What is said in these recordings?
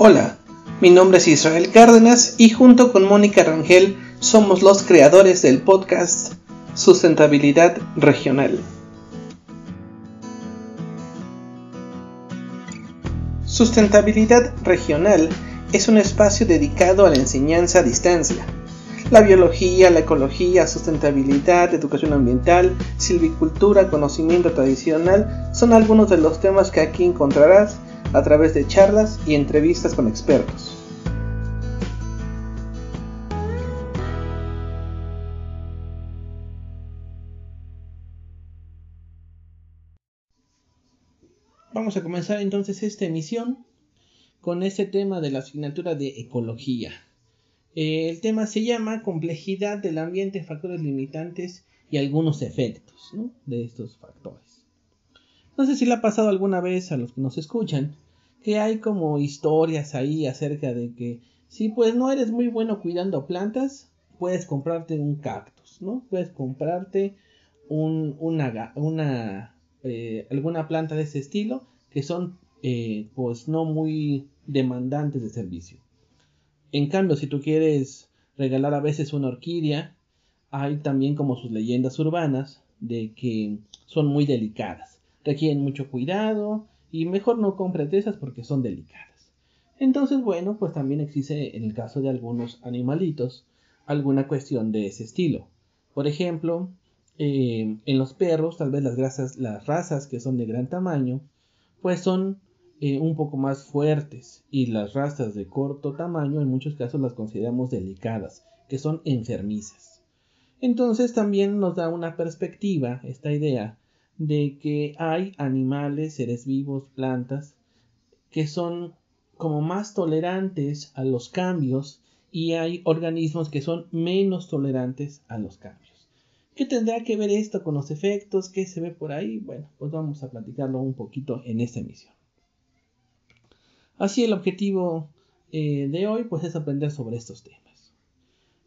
Hola, mi nombre es Israel Cárdenas y junto con Mónica Rangel somos los creadores del podcast Sustentabilidad Regional. Sustentabilidad Regional es un espacio dedicado a la enseñanza a distancia. La biología, la ecología, sustentabilidad, educación ambiental, silvicultura, conocimiento tradicional son algunos de los temas que aquí encontrarás a través de charlas y entrevistas con expertos. Vamos a comenzar entonces esta emisión con este tema de la asignatura de ecología. Eh, el tema se llama complejidad del ambiente, factores limitantes y algunos efectos de estos factores. No sé si le ha pasado alguna vez a los que nos escuchan que hay como historias ahí acerca de que si pues no eres muy bueno cuidando plantas, puedes comprarte un cactus, ¿no? Puedes comprarte un, una, una eh, alguna planta de ese estilo que son eh, pues no muy demandantes de servicio. En cambio, si tú quieres regalar a veces una orquídea, hay también como sus leyendas urbanas de que son muy delicadas, requieren mucho cuidado y mejor no compres de esas porque son delicadas. Entonces, bueno, pues también existe en el caso de algunos animalitos alguna cuestión de ese estilo. Por ejemplo, eh, en los perros, tal vez las, grasas, las razas que son de gran tamaño, pues son eh, un poco más fuertes y las razas de corto tamaño en muchos casos las consideramos delicadas, que son enfermizas. Entonces también nos da una perspectiva esta idea de que hay animales, seres vivos, plantas, que son como más tolerantes a los cambios y hay organismos que son menos tolerantes a los cambios. ¿Qué tendrá que ver esto con los efectos? ¿Qué se ve por ahí? Bueno, pues vamos a platicarlo un poquito en esta emisión. Así el objetivo eh, de hoy pues es aprender sobre estos temas.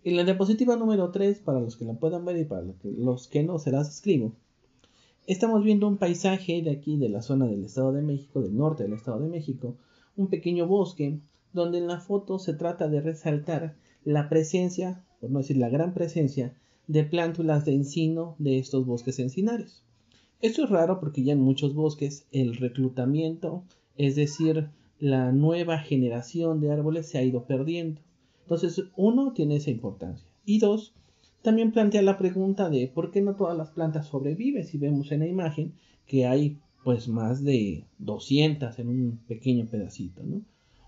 En la diapositiva número 3, para los que la puedan ver y para los que no se las escribo, estamos viendo un paisaje de aquí de la zona del Estado de México, del norte del Estado de México, un pequeño bosque donde en la foto se trata de resaltar la presencia, por no decir la gran presencia, de plántulas de encino de estos bosques encinarios. Esto es raro porque ya en muchos bosques el reclutamiento, es decir, la nueva generación de árboles se ha ido perdiendo. Entonces, uno, tiene esa importancia. Y dos, también plantea la pregunta de por qué no todas las plantas sobreviven si vemos en la imagen que hay pues más de 200 en un pequeño pedacito, ¿no?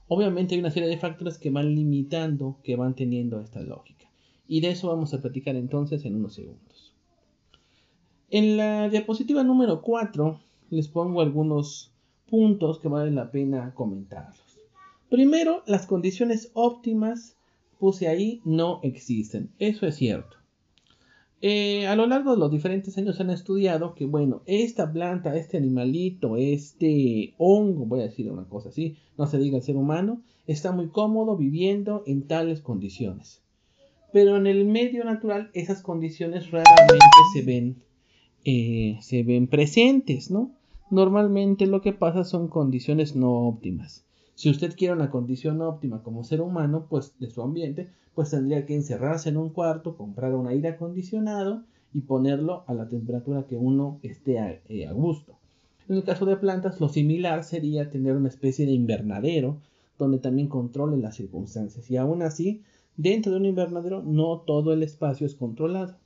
Obviamente hay una serie de factores que van limitando, que van teniendo esta lógica. Y de eso vamos a platicar entonces en unos segundos. En la diapositiva número 4 les pongo algunos puntos que vale la pena comentarlos. Primero, las condiciones óptimas, puse ahí, no existen. Eso es cierto. Eh, a lo largo de los diferentes años han estudiado que, bueno, esta planta, este animalito, este hongo, voy a decir una cosa así, no se diga el ser humano, está muy cómodo viviendo en tales condiciones pero en el medio natural esas condiciones raramente se ven, eh, se ven presentes, ¿no? Normalmente lo que pasa son condiciones no óptimas. Si usted quiere una condición óptima como ser humano, pues de su ambiente, pues tendría que encerrarse en un cuarto, comprar un aire acondicionado y ponerlo a la temperatura que uno esté a, eh, a gusto. En el caso de plantas, lo similar sería tener una especie de invernadero donde también controle las circunstancias y aún así Dentro de un invernadero no todo el espacio es controlado.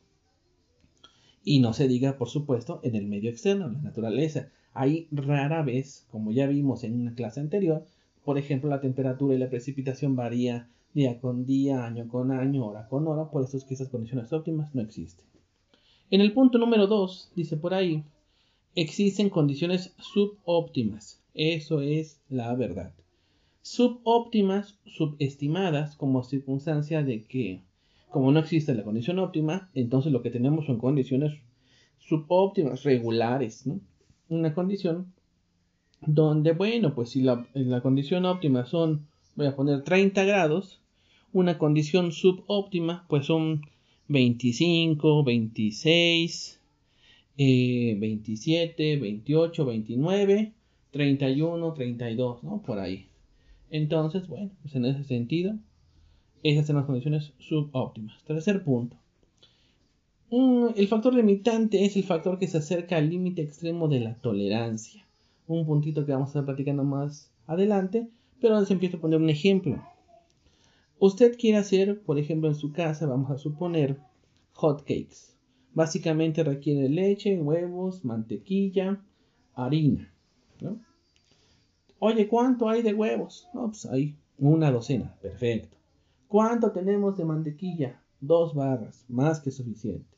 Y no se diga, por supuesto, en el medio externo, la naturaleza. Hay rara vez, como ya vimos en una clase anterior, por ejemplo, la temperatura y la precipitación varía día con día, año con año, hora con hora, por eso es que esas condiciones óptimas no existen. En el punto número 2, dice por ahí, existen condiciones subóptimas. Eso es la verdad subóptimas, subestimadas como circunstancia de que, como no existe la condición óptima, entonces lo que tenemos son condiciones subóptimas, regulares, ¿no? Una condición donde, bueno, pues si la, la condición óptima son, voy a poner 30 grados, una condición subóptima, pues son 25, 26, 27, 28, 29, 31, 32, ¿no? Por ahí. Entonces, bueno, pues en ese sentido, esas son las condiciones subóptimas. Tercer punto. el factor limitante es el factor que se acerca al límite extremo de la tolerancia. Un puntito que vamos a estar platicando más adelante, pero les empiezo a poner un ejemplo. Usted quiere hacer, por ejemplo, en su casa, vamos a suponer, hot cakes. Básicamente requiere leche, huevos, mantequilla, harina. Oye, ¿cuánto hay de huevos? No, pues hay una docena. Perfecto. ¿Cuánto tenemos de mantequilla? Dos barras, más que suficiente.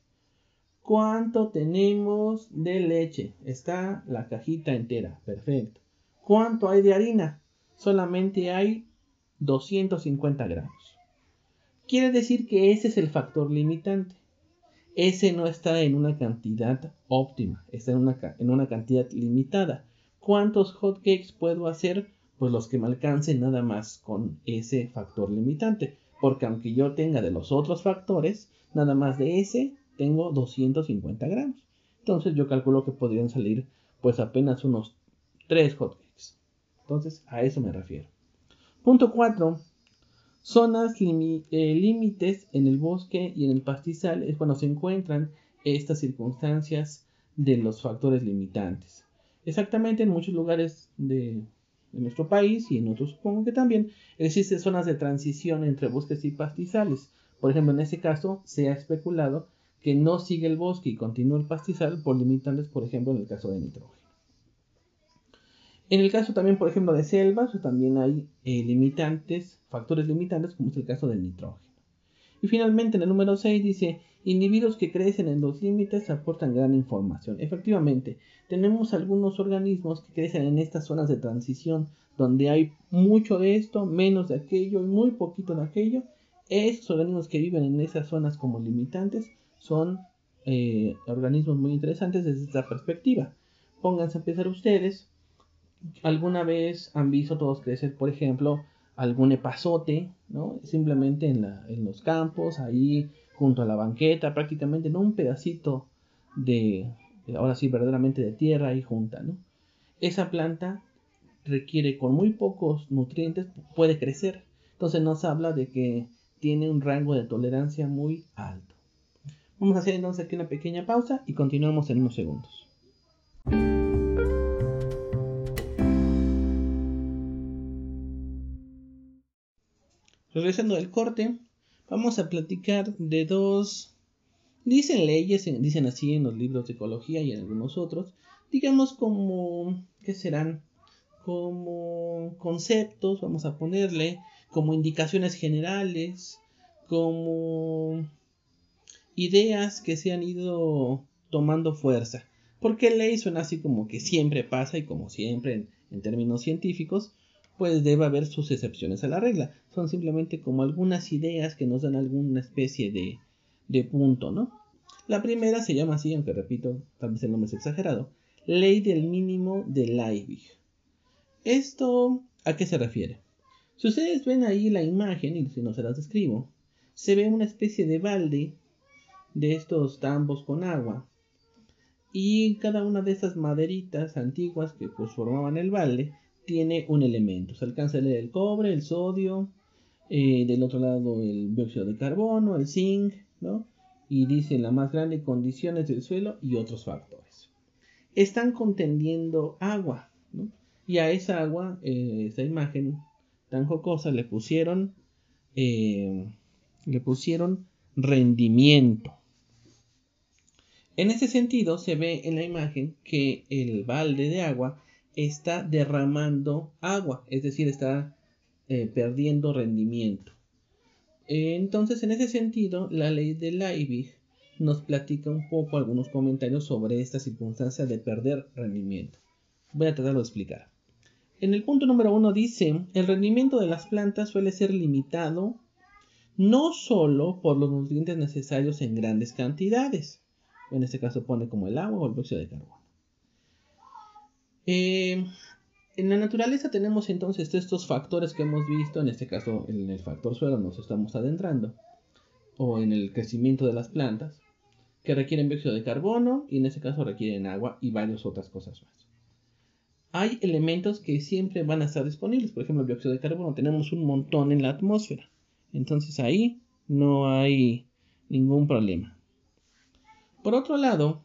¿Cuánto tenemos de leche? Está la cajita entera. Perfecto. ¿Cuánto hay de harina? Solamente hay 250 gramos. Quiere decir que ese es el factor limitante. Ese no está en una cantidad óptima, está en una, en una cantidad limitada. ¿Cuántos hotcakes puedo hacer? Pues los que me alcancen nada más con ese factor limitante. Porque aunque yo tenga de los otros factores, nada más de ese tengo 250 gramos. Entonces yo calculo que podrían salir pues apenas unos 3 hotcakes. Entonces a eso me refiero. Punto 4. Zonas eh, límites en el bosque y en el pastizal es cuando se encuentran estas circunstancias de los factores limitantes. Exactamente en muchos lugares de, nuestro país y en otros supongo que también existen zonas de transición entre bosques y pastizales. Por ejemplo, en este caso se ha especulado que no sigue el bosque y continúa el pastizal por limitantes, por ejemplo, en el caso de nitrógeno. En el caso también, por ejemplo, de selvas, también hay eh, limitantes, factores limitantes, como es el caso del nitrógeno. Y finalmente, en el número 6 dice, individuos que crecen en los límites aportan gran información. Efectivamente, tenemos algunos organismos que crecen en estas zonas de transición, donde hay mucho de esto, menos de aquello y muy poquito de aquello. Estos organismos que viven en esas zonas como limitantes son eh, organismos muy interesantes desde esta perspectiva. Pónganse a pensar ustedes alguna vez han visto todos crecer, por ejemplo, algún epazote, ¿no? Simplemente en, la, en los campos, ahí junto a la banqueta, prácticamente, ¿no? Un pedacito de, ahora sí, verdaderamente de tierra ahí junta, ¿no? Esa planta requiere con muy pocos nutrientes, puede crecer. Entonces nos habla de que tiene un rango de tolerancia muy alto. Vamos a hacer entonces aquí una pequeña pausa y continuamos en unos segundos. Regresando del corte, vamos a platicar de dos, dicen leyes, dicen así en los libros de ecología y en algunos otros, digamos como, ¿qué serán? Como conceptos, vamos a ponerle, como indicaciones generales, como ideas que se han ido tomando fuerza. Porque ley suena así como que siempre pasa y como siempre en términos científicos, pues debe haber sus excepciones a la regla. Son simplemente como algunas ideas que nos dan alguna especie de, de punto, ¿no? La primera se llama así, aunque repito, tal vez el nombre es exagerado, ley del mínimo de Leibig. ¿Esto a qué se refiere? Si ustedes ven ahí la imagen, y si no se las describo, se ve una especie de balde de estos tambos con agua. Y cada una de esas maderitas antiguas que pues formaban el balde tiene un elemento. Se alcanza a leer el cobre, el sodio, eh, del otro lado el dióxido de carbono, el zinc, ¿no? Y dice la más grande condiciones del suelo y otros factores. Están contendiendo agua, ¿no? Y a esa agua, eh, esa imagen tan jocosa, le pusieron, eh, le pusieron rendimiento. En ese sentido, se ve en la imagen que el balde de agua está derramando agua, es decir, está eh, perdiendo rendimiento. Entonces, en ese sentido, la ley de Leibig nos platica un poco algunos comentarios sobre esta circunstancia de perder rendimiento. Voy a tratarlo de explicar. En el punto número uno dice, el rendimiento de las plantas suele ser limitado no solo por los nutrientes necesarios en grandes cantidades, en este caso pone como el agua o el dióxido de carbono, eh, en la naturaleza tenemos entonces estos factores que hemos visto, en este caso en el factor suelo nos estamos adentrando, o en el crecimiento de las plantas, que requieren dióxido de carbono y en este caso requieren agua y varias otras cosas más. hay elementos que siempre van a estar disponibles. Por ejemplo, el dióxido de carbono tenemos un montón en la atmósfera. Entonces ahí no hay ningún problema. Por otro lado,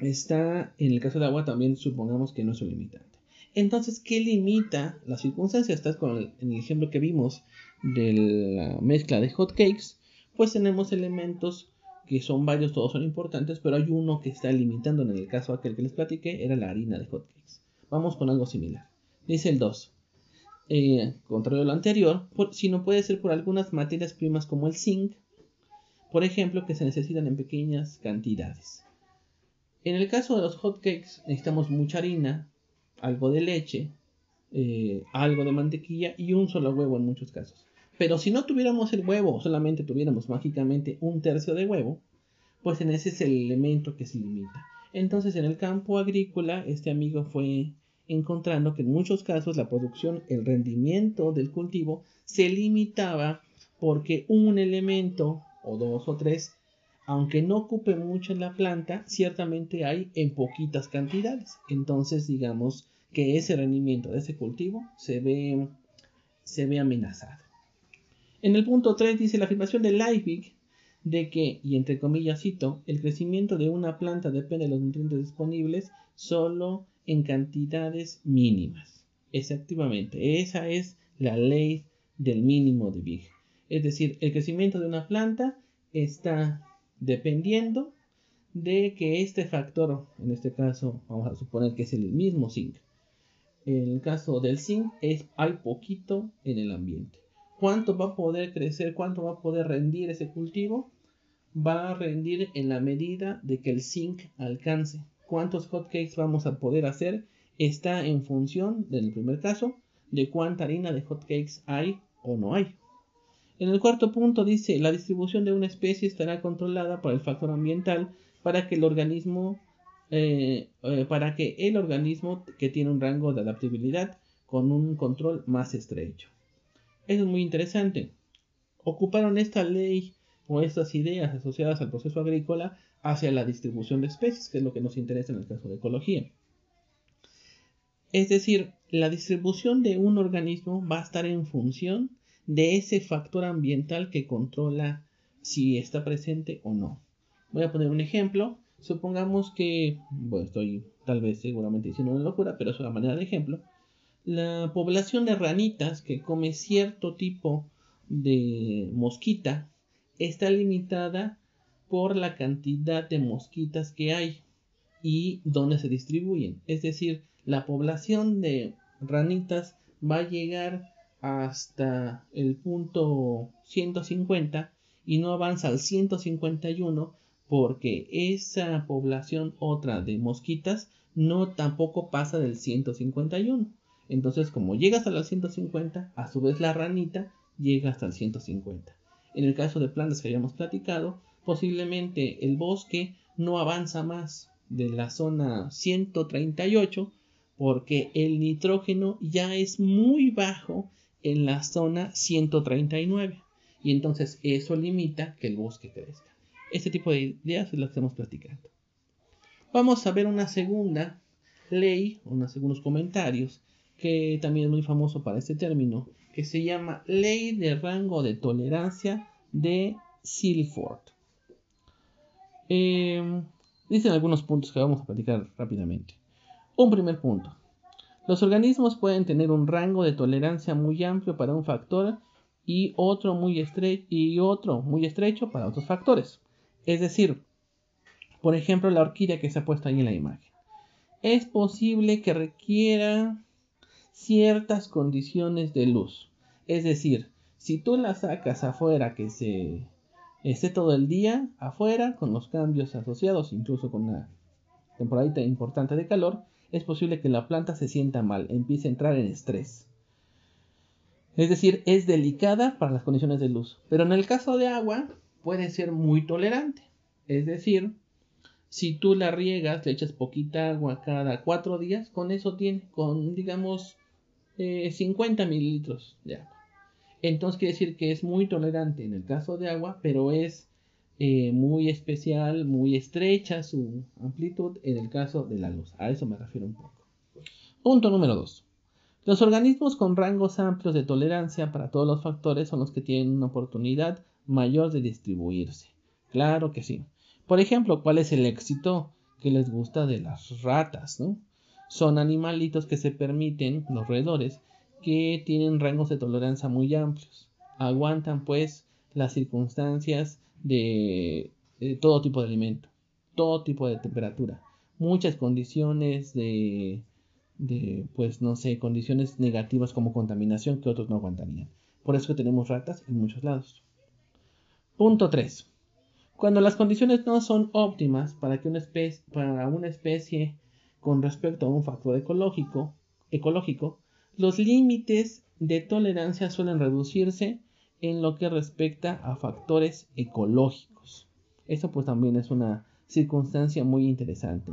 está en el caso de agua también supongamos que no es un limitante. Entonces, ¿qué limita las circunstancias? Estás con el, en el ejemplo que vimos de la mezcla de hot cakes, pues tenemos elementos que son varios, todos son importantes, pero hay uno que está limitando, en el caso aquel que les platiqué, era la harina de hot cakes. Vamos con algo similar. Dice el 2. Eh, contrario a lo anterior, si no puede ser por algunas materias primas como el zinc, por ejemplo, que se necesitan en pequeñas cantidades. En el caso de los hotcakes necesitamos mucha harina, algo de leche, eh, algo de mantequilla y un solo huevo en muchos casos. Pero si no tuviéramos el huevo solamente tuviéramos mágicamente un tercio de huevo, pues en ese es el elemento que se limita. Entonces en el campo agrícola este amigo fue encontrando que en muchos casos la producción, el rendimiento del cultivo se limitaba porque un elemento o dos o tres, aunque no ocupe mucho en la planta, ciertamente hay en poquitas cantidades. Entonces, digamos que ese rendimiento de ese cultivo se ve, se ve amenazado. En el punto 3 dice la afirmación de Leibig de que, y entre comillas cito, el crecimiento de una planta depende de los nutrientes disponibles solo en cantidades mínimas. Efectivamente, esa es la ley del mínimo de Big. Es decir, el crecimiento de una planta está dependiendo de que este factor, en este caso vamos a suponer que es el mismo zinc. En el caso del zinc es hay poquito en el ambiente. ¿Cuánto va a poder crecer? ¿Cuánto va a poder rendir ese cultivo? Va a rendir en la medida de que el zinc alcance. ¿Cuántos hotcakes vamos a poder hacer? Está en función, del primer caso, de cuánta harina de hotcakes hay o no hay. En el cuarto punto dice, la distribución de una especie estará controlada por el factor ambiental para que el organismo, eh, eh, para que el organismo que tiene un rango de adaptabilidad con un control más estrecho. Eso es muy interesante. Ocuparon esta ley o estas ideas asociadas al proceso agrícola hacia la distribución de especies, que es lo que nos interesa en el caso de ecología. Es decir, la distribución de un organismo va a estar en función de ese factor ambiental que controla si está presente o no. Voy a poner un ejemplo. Supongamos que, bueno, estoy tal vez seguramente diciendo una locura, pero es una manera de ejemplo. La población de ranitas que come cierto tipo de mosquita está limitada por la cantidad de mosquitas que hay y dónde se distribuyen. Es decir, la población de ranitas va a llegar hasta el punto 150 y no avanza al 151 porque esa población otra de mosquitas no tampoco pasa del 151. Entonces, como llega hasta el 150, a su vez la ranita llega hasta el 150. En el caso de plantas que habíamos platicado, posiblemente el bosque no avanza más de la zona 138 porque el nitrógeno ya es muy bajo en la zona 139 y entonces eso limita que el bosque crezca. Este tipo de ideas es lo que estamos platicando. Vamos a ver una segunda ley, unos segundos comentarios, que también es muy famoso para este término, que se llama Ley de Rango de Tolerancia de Silford. Eh, dicen algunos puntos que vamos a platicar rápidamente. Un primer punto. Los organismos pueden tener un rango de tolerancia muy amplio para un factor y otro muy, estrecho, para otros factores. Es decir, por ejemplo, la orquídea que se ha puesto ahí en la imagen. Es posible que requiera ciertas condiciones de luz. Es decir, si tú la sacas afuera que se esté todo el día afuera con los cambios asociados, incluso con una temporada importante de calor, es posible que la planta se sienta mal, empiece a entrar en estrés. Es decir, es delicada para las condiciones de luz. Pero en el caso de agua, puede ser muy tolerante. Es decir, si tú la riegas, le echas poquita agua cada cuatro días, con eso tiene, con digamos 50 eh, mililitros de agua. Entonces quiere decir que es muy tolerante en el caso de agua, pero es eh, muy especial, muy estrecha su amplitud en el caso de la luz. A eso me refiero un poco. Punto número 2. Los organismos con rangos amplios de tolerancia para todos los factores son los que tienen una oportunidad mayor de distribuirse. Claro que sí. Por ejemplo, ¿cuál es el éxito que les gusta de las ratas? ¿no? Son animalitos que se permiten, los roedores, que tienen rangos de tolerancia muy amplios. Aguantan pues las circunstancias de, todo tipo de alimento, todo tipo de temperatura, muchas condiciones de, de, pues no sé, condiciones negativas como contaminación que otros no aguantarían. Por eso tenemos ratas en muchos lados. Punto 3. Cuando las condiciones no son óptimas para, que una, especie, para una especie con respecto a un factor ecológico, ecológico, los límites de tolerancia suelen reducirse en lo que respecta a factores ecológicos. Eso pues también es una circunstancia muy interesante.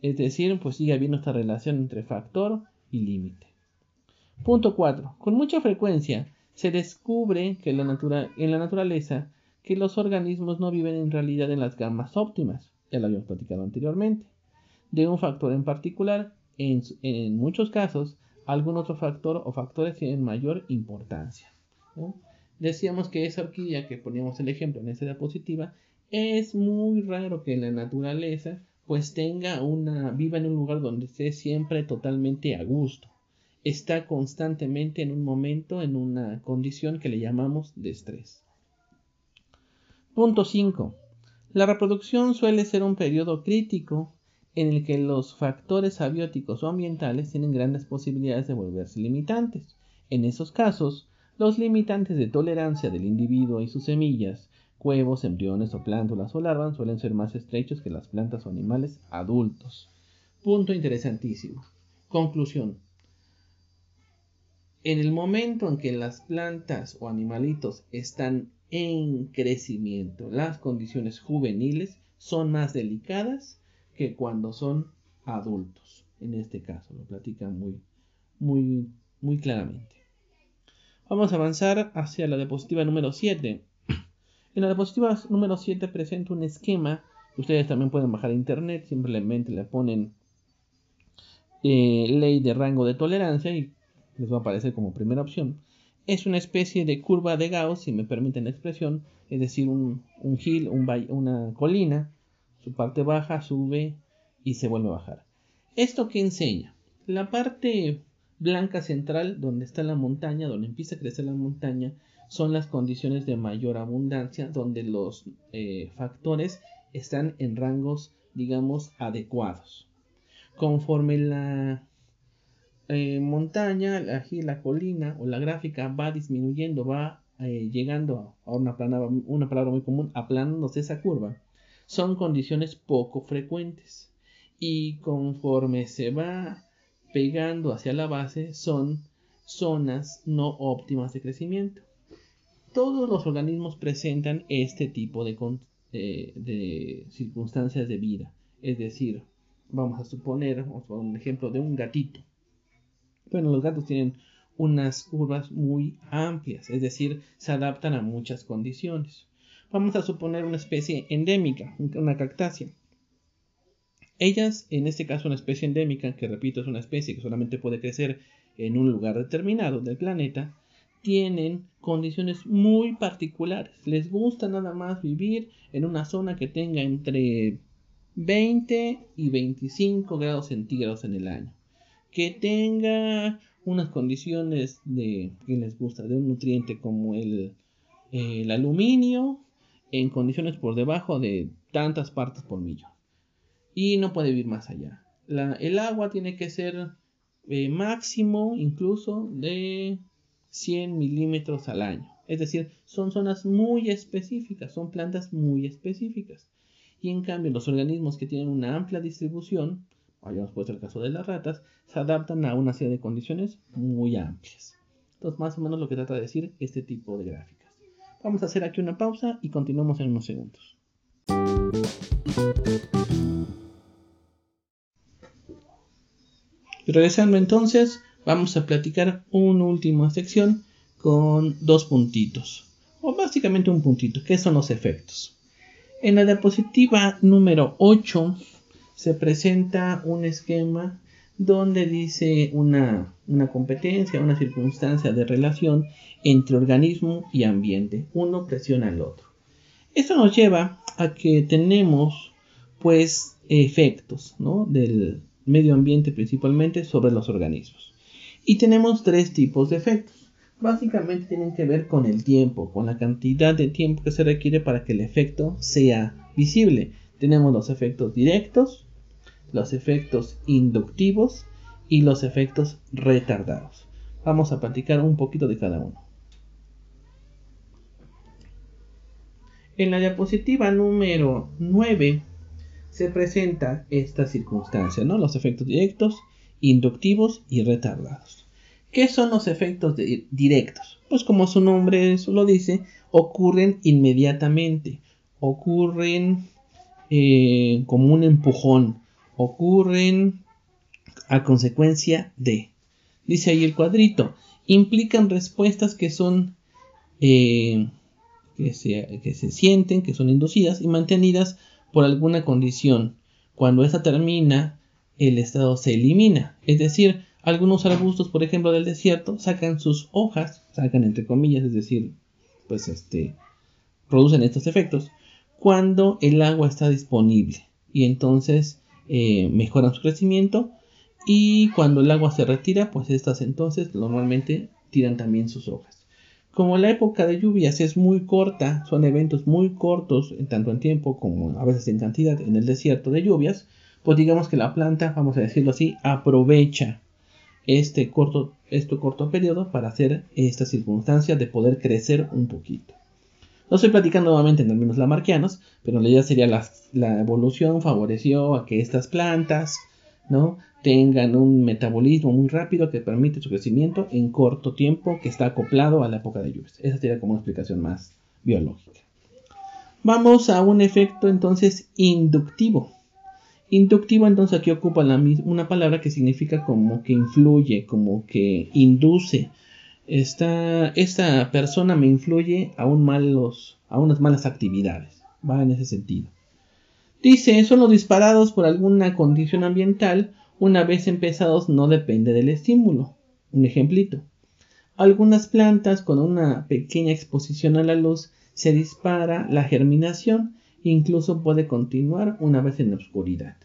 Es decir, pues sigue habiendo esta relación entre factor y límite. Punto 4. Con mucha frecuencia se descubre que en la naturaleza que los organismos no viven en realidad en las gamas óptimas, ya lo habíamos platicado anteriormente, de un factor en particular, en muchos casos, algún otro factor o factores tienen mayor importancia. Decíamos que esa orquídea que poníamos el ejemplo en esa diapositiva, es muy raro que en la naturaleza pues tenga una, viva en un lugar donde esté siempre totalmente a gusto. Está constantemente en un momento, en una condición que le llamamos de estrés. Punto 5. La reproducción suele ser un periodo crítico en el que los factores abióticos o ambientales tienen grandes posibilidades de volverse limitantes. En esos casos, los limitantes de tolerancia del individuo y sus semillas, huevos, embriones o plántulas o larvas suelen ser más estrechos que las plantas o animales adultos. Punto interesantísimo. Conclusión. En el momento en que las plantas o animalitos están en crecimiento. Las condiciones juveniles son más delicadas que cuando son adultos. En este caso, lo platican muy, muy, muy claramente. Vamos a avanzar hacia la diapositiva número 7. En la diapositiva número 7 presento un esquema ustedes también pueden bajar a internet. Simplemente le ponen eh, ley de rango de tolerancia y les va a aparecer como primera opción es una especie de curva de Gauss, si me permiten la expresión, es decir, un, un hill, una colina, su parte baja sube y se vuelve a bajar. ¿Esto qué enseña? La parte blanca central, donde está la montaña, donde empieza a crecer la montaña, son las condiciones de mayor abundancia, donde los eh, factores están en rangos, digamos, adecuados. Conforme la eh, montaña, la, la colina o la gráfica va disminuyendo, va eh, llegando a una, una palabra muy común, aplanándose esa curva, son condiciones poco frecuentes. Y conforme se va pegando hacia la base, son zonas no óptimas de crecimiento. Todos los organismos presentan este tipo de, eh, circunstancias de vida. Es decir, vamos a suponer, un ejemplo de un gatito. Bueno, los gatos tienen unas curvas muy amplias, es decir, se adaptan a muchas condiciones. Vamos a suponer una especie endémica, una cactácea. Ellas, en este caso una especie endémica, que repito es una especie que solamente puede crecer en un lugar determinado del planeta, tienen condiciones muy particulares. Les gusta nada más vivir en una zona que tenga entre 20 y 25 grados centígrados en el año que tenga unas condiciones de que les gusta de un nutriente como el, el aluminio en condiciones por debajo de tantas partes por millón y no puede vivir más allá el agua tiene que ser eh, máximo incluso de 100 milímetros al año es decir son zonas muy específicas son plantas muy específicas y en cambio los organismos que tienen una amplia distribución hayamos puesto el caso de las ratas, se adaptan a una serie de condiciones muy amplias. Entonces, más o menos lo que trata de decir este tipo de gráficas. Vamos a hacer aquí una pausa y continuamos en unos segundos. Regresando entonces, vamos a platicar una última sección con dos puntitos, o básicamente un puntito, que son los efectos. En la diapositiva número 8 se presenta un esquema donde dice una, una competencia, una circunstancia de relación entre organismo y ambiente. Uno presiona al otro. Esto nos lleva a que tenemos pues efectos ¿no? del medio ambiente principalmente sobre los organismos. Y tenemos tres tipos de efectos. Básicamente tienen que ver con el tiempo, con la cantidad de tiempo que se requiere para que el efecto sea visible. Tenemos los efectos directos, los efectos inductivos y los efectos retardados. Vamos a platicar un poquito de cada uno. En la diapositiva número 9 se presenta esta circunstancia, ¿no? Los efectos directos, inductivos y retardados. ¿Qué son los efectos directos? Pues como su nombre lo dice, ocurren inmediatamente, ocurren eh, como un empujón, ocurren a consecuencia de. Dice ahí el cuadrito, implican respuestas que son eh, que, se, que se sienten, que son inducidas y mantenidas por alguna condición. Cuando esta termina, el estado se elimina. Es decir, algunos arbustos, por ejemplo, del desierto, sacan sus hojas, sacan entre comillas, es decir, pues este, producen estos efectos cuando el agua está disponible y entonces eh, mejoran su crecimiento y cuando el agua se retira, pues estas entonces normalmente tiran también sus hojas. Como la época de lluvias es muy corta, son eventos muy cortos, tanto en tiempo como a veces en cantidad en el desierto de lluvias, pues digamos que la planta, vamos a decirlo así, aprovecha este corto, este corto periodo para hacer esta circunstancia de poder crecer un poquito. No estoy platicando nuevamente en términos lamarquianos, pero la idea sería la, la evolución favoreció a que estas plantas, ¿no? Tengan un metabolismo muy rápido que permite su crecimiento en corto tiempo que está acoplado a la época de lluvias. Esa sería como una explicación más biológica. Vamos a un efecto entonces inductivo. Inductivo entonces aquí ocupa una palabra que significa como que influye, como que induce. Esta, esta persona me influye a, un malos, a unas malas actividades. Va en ese sentido. Dice, son los disparados por alguna condición ambiental una vez empezados no depende del estímulo. Un ejemplito. Algunas plantas con una pequeña exposición a la luz se dispara la germinación e incluso puede continuar una vez en la oscuridad.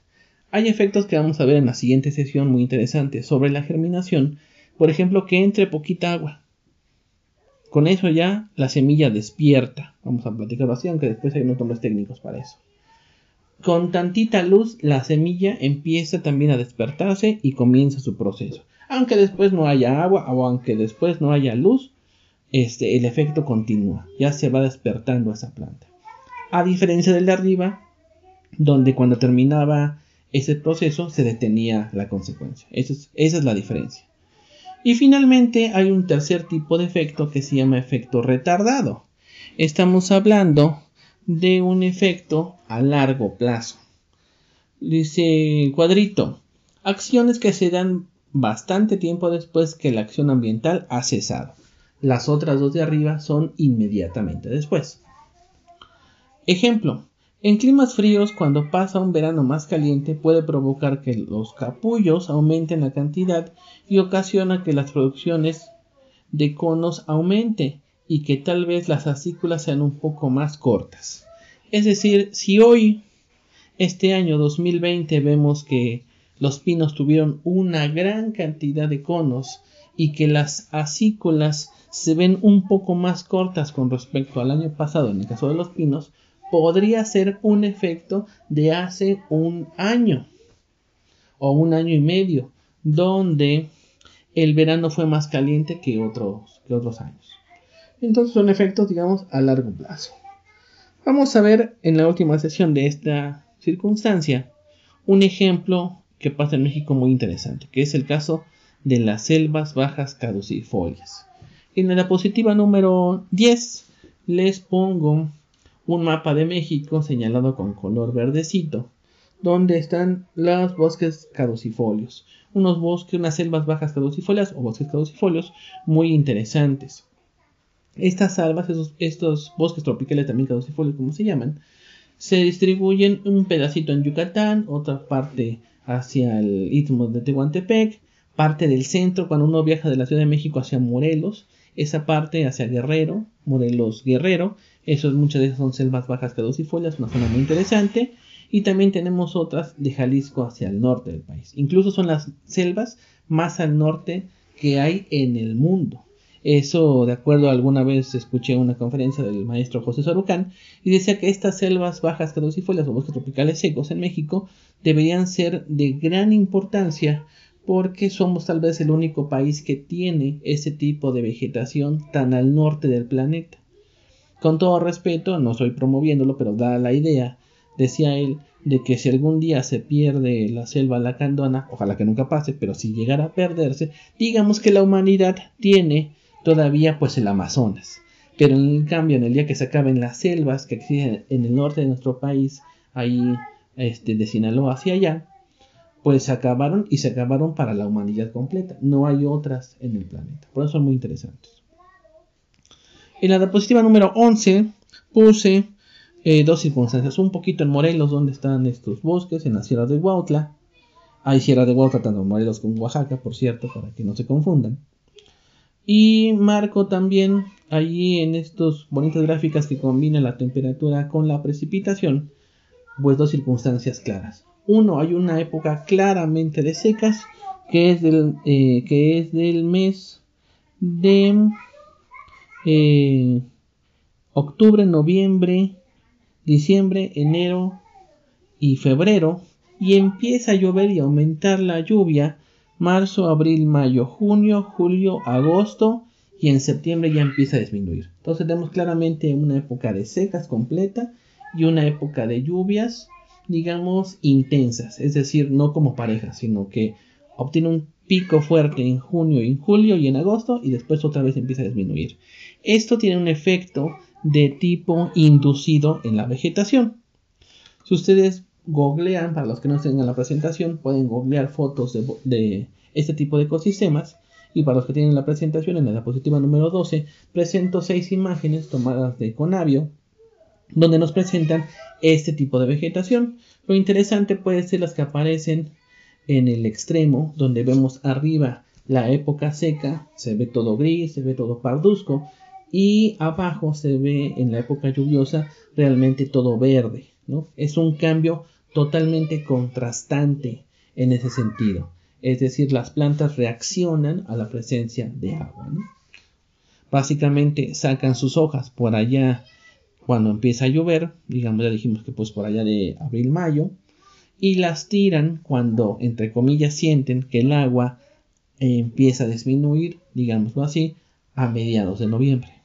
Hay efectos que vamos a ver en la siguiente sesión muy interesantes sobre la germinación, por ejemplo que entre poquita agua. Con eso ya la semilla despierta. Vamos a platicarlo así, aunque después hay unos nombres técnicos para eso. Con tantita luz, la semilla empieza también a despertarse y comienza su proceso. Aunque después no haya agua o aunque después no haya luz, este, el efecto continúa. Ya se va despertando esa planta. A diferencia del de arriba, donde cuando terminaba ese proceso se detenía la consecuencia. esa es la diferencia. Y finalmente hay un tercer tipo de efecto que se llama efecto retardado. Estamos hablando de un efecto a largo plazo. Dice cuadrito, acciones que se dan bastante tiempo después que la acción ambiental ha cesado. Las otras dos de arriba son inmediatamente después. Ejemplo, en climas fríos, cuando pasa un verano más caliente, puede provocar que los capullos aumenten la cantidad y ocasiona que las producciones de conos aumente y que tal vez las acículas sean un poco más cortas. Es decir, si hoy, este año 2020, vemos que los pinos tuvieron una gran cantidad de conos y que las acículas se ven un poco más cortas con respecto al año pasado en el caso de los pinos, podría ser un efecto de hace un año o un año y medio, donde el verano fue más caliente que otros, que otros años. Entonces son efectos, digamos, a largo plazo. Vamos a ver en la última sesión de esta circunstancia un ejemplo que pasa en México muy interesante, que es el caso de las selvas bajas caducifolias. En la diapositiva número 10 les pongo un mapa de México señalado con color verdecito, donde están los bosques caducifolios, unos bosques, unas selvas bajas caducifolias o bosques caducifolios muy interesantes. Estas selvas, estos bosques tropicales también caducifolios como se llaman, se distribuyen un pedacito en Yucatán, otra parte hacia el istmo de Tehuantepec, parte del centro cuando uno viaja de la Ciudad de México hacia Morelos, esa parte hacia Guerrero, Morelos Guerrero, eso muchas de esas son selvas bajas caducifolias, una zona muy interesante, y también tenemos otras de Jalisco hacia el norte del país. Incluso son las selvas más al norte que hay en el mundo. Eso, de acuerdo, alguna vez escuché una conferencia del maestro José Sorucán y decía que estas selvas bajas caducifolias o bosques tropicales secos en México deberían ser de gran importancia porque somos tal vez el único país que tiene ese tipo de vegetación tan al norte del planeta. Con todo respeto, no estoy promoviéndolo, pero da la idea, decía él, de que si algún día se pierde la selva lacandona, ojalá que nunca pase, pero si llegara a perderse, digamos que la humanidad tiene todavía pues el Amazonas. Pero en cambio, en el día que se acaben las selvas que existen en el norte de nuestro país, ahí este, de Sinaloa hacia allá, pues se acabaron y se acabaron para la humanidad completa. No hay otras en el planeta. Por eso son muy interesantes. En la diapositiva número 11 puse eh, dos circunstancias. Un poquito en Morelos, donde están estos bosques, en la Sierra de Huautla. Hay Sierra de Huautla tanto en Morelos como en Oaxaca, por cierto, para que no se confundan. Y marco también allí en estas bonitas gráficas que combinan la temperatura con la precipitación, pues dos circunstancias claras. Uno, hay una época claramente de secas, que es del, eh, que es del mes de eh, octubre, noviembre, diciembre, enero y febrero, y empieza a llover y aumentar la lluvia marzo, abril, mayo, junio, julio, agosto y en septiembre ya empieza a disminuir. Entonces tenemos claramente una época de secas completa y una época de lluvias, digamos, intensas, es decir, no como pareja, sino que obtiene un pico fuerte en junio y en julio y en agosto y después otra vez empieza a disminuir. Esto tiene un efecto de tipo inducido en la vegetación. Si ustedes googlean, para los que no tengan la presentación, pueden googlear fotos de, este tipo de ecosistemas. Y para los que tienen la presentación, en la diapositiva número 12, presento seis imágenes tomadas de Conavio, donde nos presentan este tipo de vegetación. Lo interesante puede ser las que aparecen en el extremo, donde vemos arriba la época seca, se ve todo gris, se ve todo parduzco, y abajo se ve en la época lluviosa realmente todo verde. ¿no? Es un cambio totalmente contrastante en ese sentido. Es decir, las plantas reaccionan a la presencia de agua. Básicamente sacan sus hojas por allá cuando empieza a llover, digamos ya dijimos que pues por allá de abril-mayo, y las tiran cuando, entre comillas, sienten que el agua empieza a disminuir, digámoslo así, a mediados de noviembre.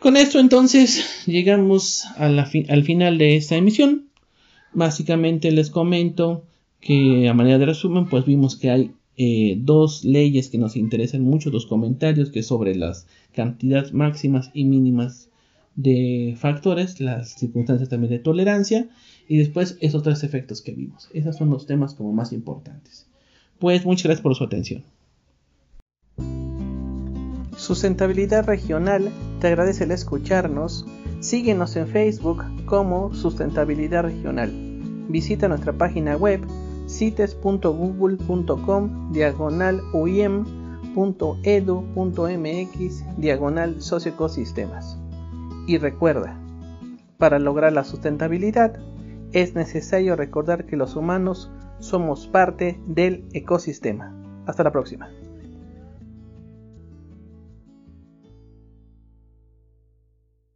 Con esto entonces llegamos al final de esta emisión. Básicamente les comento que a manera de resumen pues vimos que hay eh, dos leyes que nos interesan mucho, dos comentarios que sobre las cantidades máximas y mínimas de factores, las circunstancias también de tolerancia y después esos tres efectos que vimos. Esos son los temas como más importantes. Pues muchas gracias por su atención. Sustentabilidad Regional te agradece el escucharnos. Síguenos en Facebook como Sustentabilidad Regional. Visita nuestra página web cites.google.com diagonal uim.edu.mx diagonal socioecosistemas. Y recuerda, para lograr la sustentabilidad es necesario recordar que los humanos somos parte del ecosistema. Hasta la próxima.